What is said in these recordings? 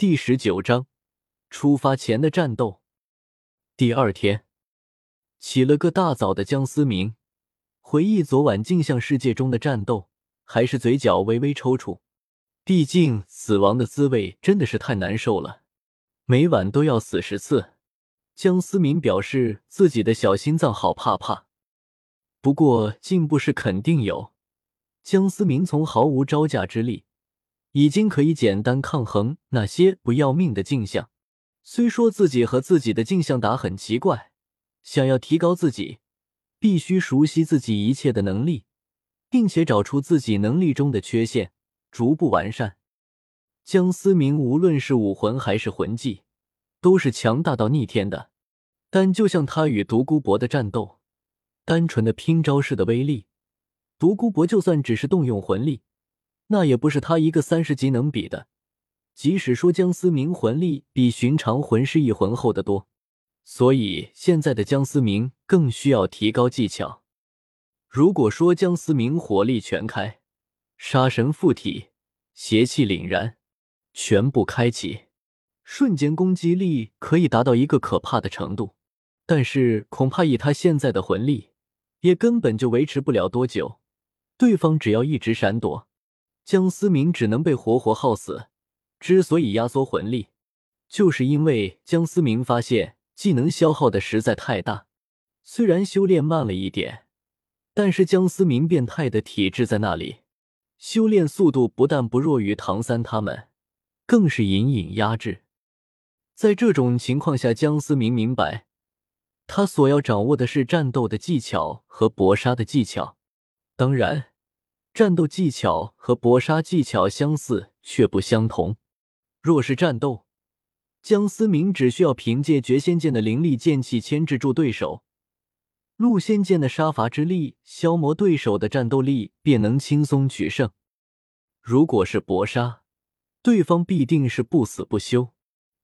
第十九章出发前的战斗。第二天，起了个大早的江思明回忆昨晚镜像世界中的战斗，还是嘴角微微抽搐。毕竟死亡的滋味真的是太难受了，每晚都要死十次。江思明表示自己的小心脏好怕怕。不过进步是肯定有。江思明从毫无招架之力，已经可以简单抗衡那些不要命的镜像。虽说自己和自己的镜像打很奇怪，想要提高自己，必须熟悉自己一切的能力，并且找出自己能力中的缺陷，逐步完善。江思明无论是武魂还是魂技，都是强大到逆天的。但就像他与独孤博的战斗，单纯的拼招式的威力。独孤博就算只是动用魂力，那也不是他一个三十级能比的。即使说江思明魂力比寻常魂师一魂厚得多，所以现在的江思明更需要提高技巧。如果说江思明火力全开，杀神附体，邪气凛然，全部开启，瞬间攻击力可以达到一个可怕的程度。但是恐怕以他现在的魂力，也根本就维持不了多久。对方只要一直闪躲，江思明只能被活活耗死。之所以压缩魂力，就是因为江思明发现技能消耗的实在太大。虽然修炼慢了一点，但是江思明变态的体质在那里，修炼速度不但不弱于唐三他们，更是隐隐压制。在这种情况下，江思明明白，他所要掌握的是战斗的技巧和搏杀的技巧，当然。战斗技巧和搏杀技巧相似却不相同。若是战斗，江思明只需要凭借绝仙剑的灵力剑气牵制住对手，陆仙剑的杀伐之力消磨对手的战斗力，便能轻松取胜。如果是搏杀，对方必定是不死不休，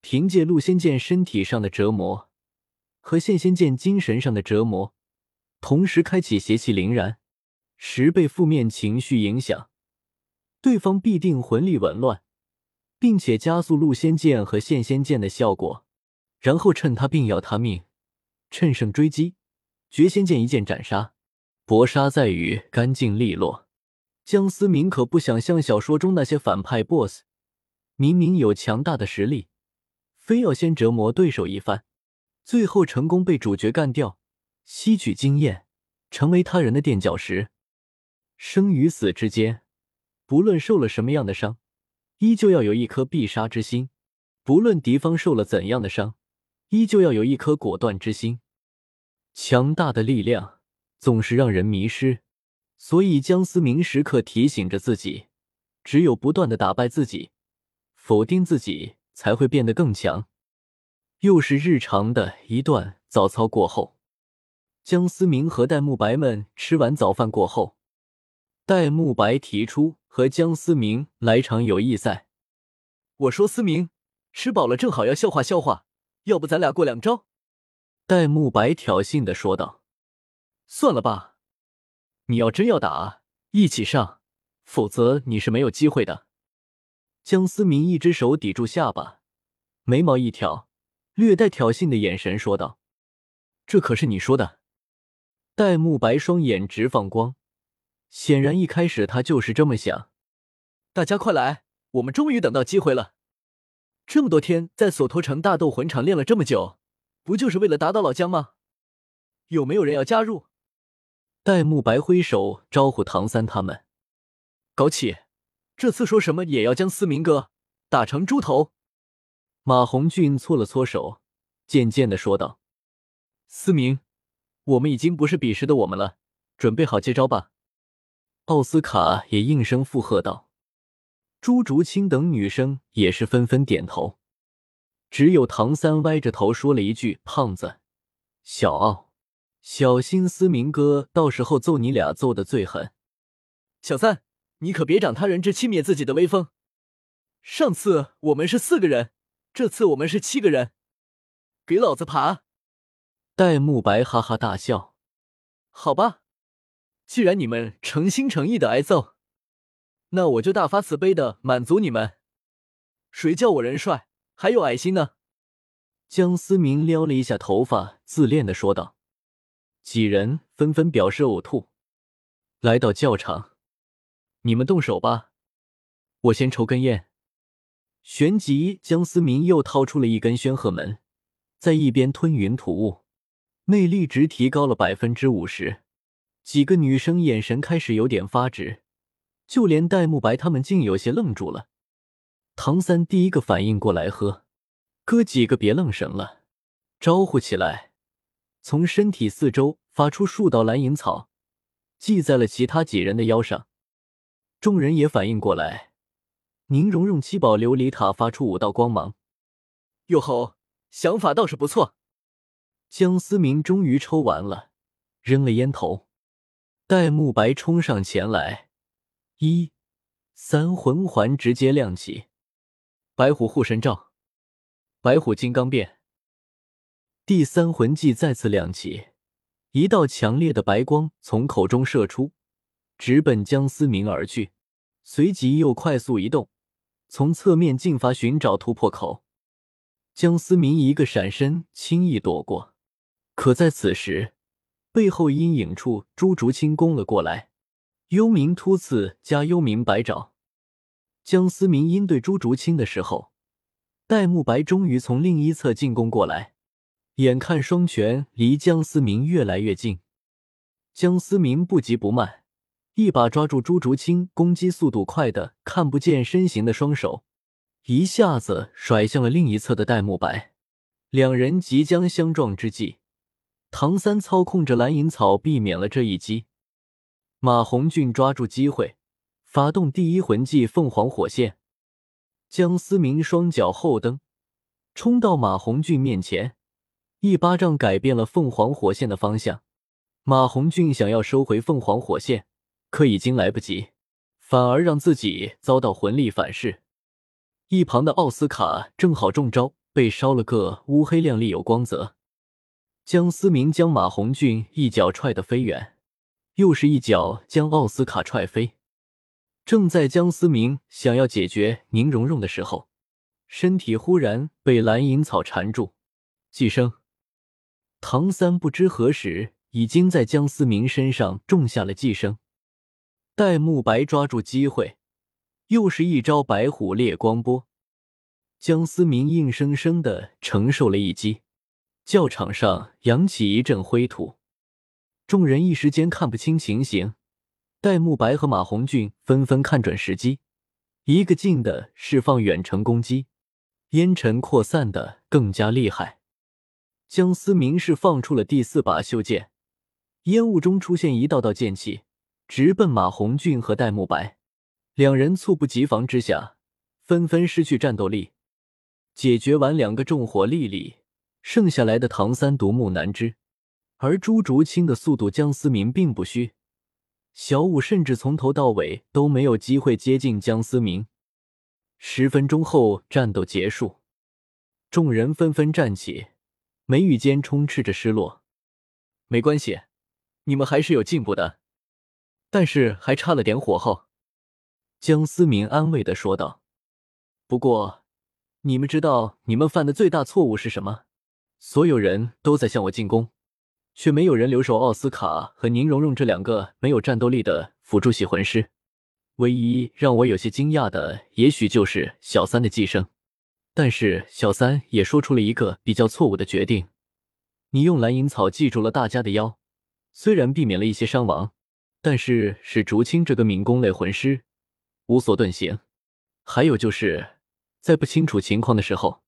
凭借陆仙剑身体上的折磨和现仙剑精神上的折磨，同时开启邪气凛然。十倍负面情绪影响，对方必定魂力紊乱，并且加速陆仙剑和现仙剑的效果，然后趁他病要他命，趁胜追击，绝仙剑一剑斩杀。搏杀在于干净利落。江思明可不想像小说中那些反派 BOSS，明明有强大的实力，非要先折磨对手一番，最后成功被主角干掉，吸取经验，成为他人的垫脚石。生与死之间，不论受了什么样的伤，依旧要有一颗必杀之心；不论敌方受了怎样的伤，依旧要有一颗果断之心。强大的力量总是让人迷失，所以江思明时刻提醒着自己：只有不断的打败自己，否定自己，才会变得更强。又是日常的一段早操过后，江思明和戴沐白们吃完早饭过后。戴沐白提出和江思明来场友谊赛，我说思明吃饱了正好要消化消化，要不咱俩过两招？戴沐白挑衅的说道。算了吧，你要真要打，一起上，否则你是没有机会的。江思明一只手抵住下巴，眉毛一挑，略带挑衅的眼神说道：“这可是你说的。”戴沐白双眼直放光。显然，一开始他就是这么想。大家快来，我们终于等到机会了。这么多天在索托城大斗魂场练了这么久，不就是为了打倒老姜吗？有没有人要加入？戴沐白挥手招呼唐三他们。枸杞，这次说什么也要将思明哥打成猪头。马红俊搓了搓手，渐渐的说道：“思明，我们已经不是彼时的我们了，准备好接招吧。”奥斯卡也应声附和道：“朱竹清等女生也是纷纷点头，只有唐三歪着头说了一句：‘胖子，小奥，小心思明哥到时候揍你俩揍的最狠。’小三，你可别长他人志气灭自己的威风。上次我们是四个人，这次我们是七个人，给老子爬！”戴沐白哈哈大笑：“好吧。”既然你们诚心诚意的挨揍，那我就大发慈悲的满足你们。谁叫我人帅，还有爱心呢？江思明撩了一下头发，自恋的说道。几人纷纷表示呕吐。来到教场，你们动手吧，我先抽根烟。旋即，江思明又掏出了一根宣赫门，在一边吞云吐雾，内力值提高了百分之五十。几个女生眼神开始有点发直，就连戴沐白他们竟有些愣住了。唐三第一个反应过来，喝。哥几个别愣神了，招呼起来，从身体四周发出数道蓝银草，系在了其他几人的腰上。众人也反应过来，宁荣荣七宝琉璃塔发出五道光芒。哟吼，想法倒是不错。江思明终于抽完了，扔了烟头。戴沐白冲上前来，一三魂环直接亮起，白虎护身罩。白虎金刚变，第三魂技再次亮起，一道强烈的白光从口中射出，直奔江思明而去。随即又快速移动，从侧面进发寻找突破口。江思明一个闪身，轻易躲过。可在此时，背后阴影处，朱竹清攻了过来，幽冥突刺加幽冥白爪。江思明应对朱竹清的时候。戴沐白终于从另一侧进攻过来，眼看双拳离江思明越来越近，江思明不急不慢，一把抓住朱竹清攻击速度快的看不见身形的双手，一下子甩向了另一侧的戴沐白。两人即将相撞之际，唐三操控着蓝银草避免了这一击。马红俊抓住机会，发动第一魂技凤凰火线。江思明双脚后蹬，冲到马红俊面前，一巴掌改变了凤凰火线的方向。马红俊想要收回凤凰火线，可已经来不及，反而让自己遭到魂力反噬。一旁的奥斯卡正好中招，被烧了个乌黑亮丽有光泽。江思明将马红俊一脚踹得飞远，又是一脚将奥斯卡踹飞。正在江思明想要解决宁荣荣的时候，身体忽然被蓝银草缠住。寄生唐三不知何时已经在江思明身上种下了寄生。戴沐白抓住机会，又是一招白虎烈光波。江思明硬生生的承受了一击，教场上扬起一阵灰土，众人一时间看不清情形。戴沐白和马红俊纷纷看准时机，一个劲的释放远程攻击，烟尘扩散的更加厉害。江思明是放出了第四把袖剑，烟雾中出现一道道剑气，直奔马红俊和戴沐白。两人猝不及防之下，纷纷失去战斗力。解决完两个重火粒粒，剩下来的唐三独木难支，而朱竹清的速度，江思明并不虚。小五甚至从头到尾都没有机会接近江思明。十分钟后，战斗结束，众人纷纷站起，眉宇间充斥着失落。没关系，你们还是有进步的，但是还差了点火候。江思明安慰的说道。不过，你们知道你们犯的最大错误是什么？所有人都在向我进攻。却没有人留守奥斯卡和宁荣荣这两个没有战斗力的辅助系魂师。唯一让我有些惊讶的，也许就是小三的寄生。但是小三也说出了一个比较错误的决定：你用蓝银草记住了大家的腰，虽然避免了一些伤亡，但是使竹青这个敏攻类魂师无所遁形。还有就是在不清楚情况的时候，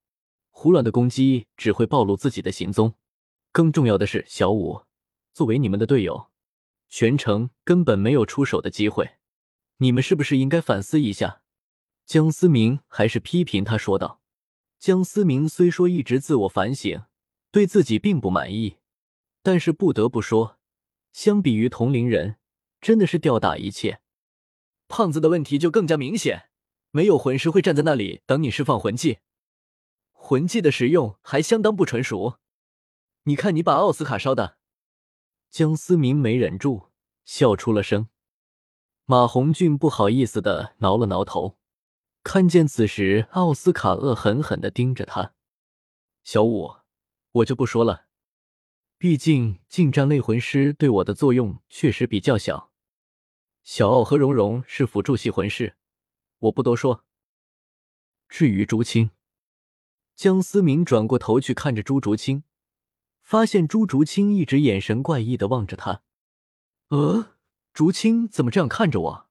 胡乱的攻击只会暴露自己的行踪。更重要的是，小五作为你们的队友，全程根本没有出手的机会，你们是不是应该反思一下？江思明还是批评他说道。江思明虽说一直自我反省，对自己并不满意，但是不得不说，相比于同龄人，真的是吊打一切。胖子的问题就更加明显，没有魂师会站在那里等你释放魂技，魂技的使用还相当不纯熟。你看，你把奥斯卡烧的。江思明没忍住笑出了声。马红俊不好意思的挠了挠头，看见此时，奥斯卡恶狠狠的盯着他。小五，我就不说了，毕竟近战类魂师对我的作用确实比较小。小奥和蓉蓉是辅助系魂师，我不多说。至于朱青，江思明转过头去看着朱竹清，发现朱竹清一直眼神怪异的望着他。呃，竹清怎么这样看着我？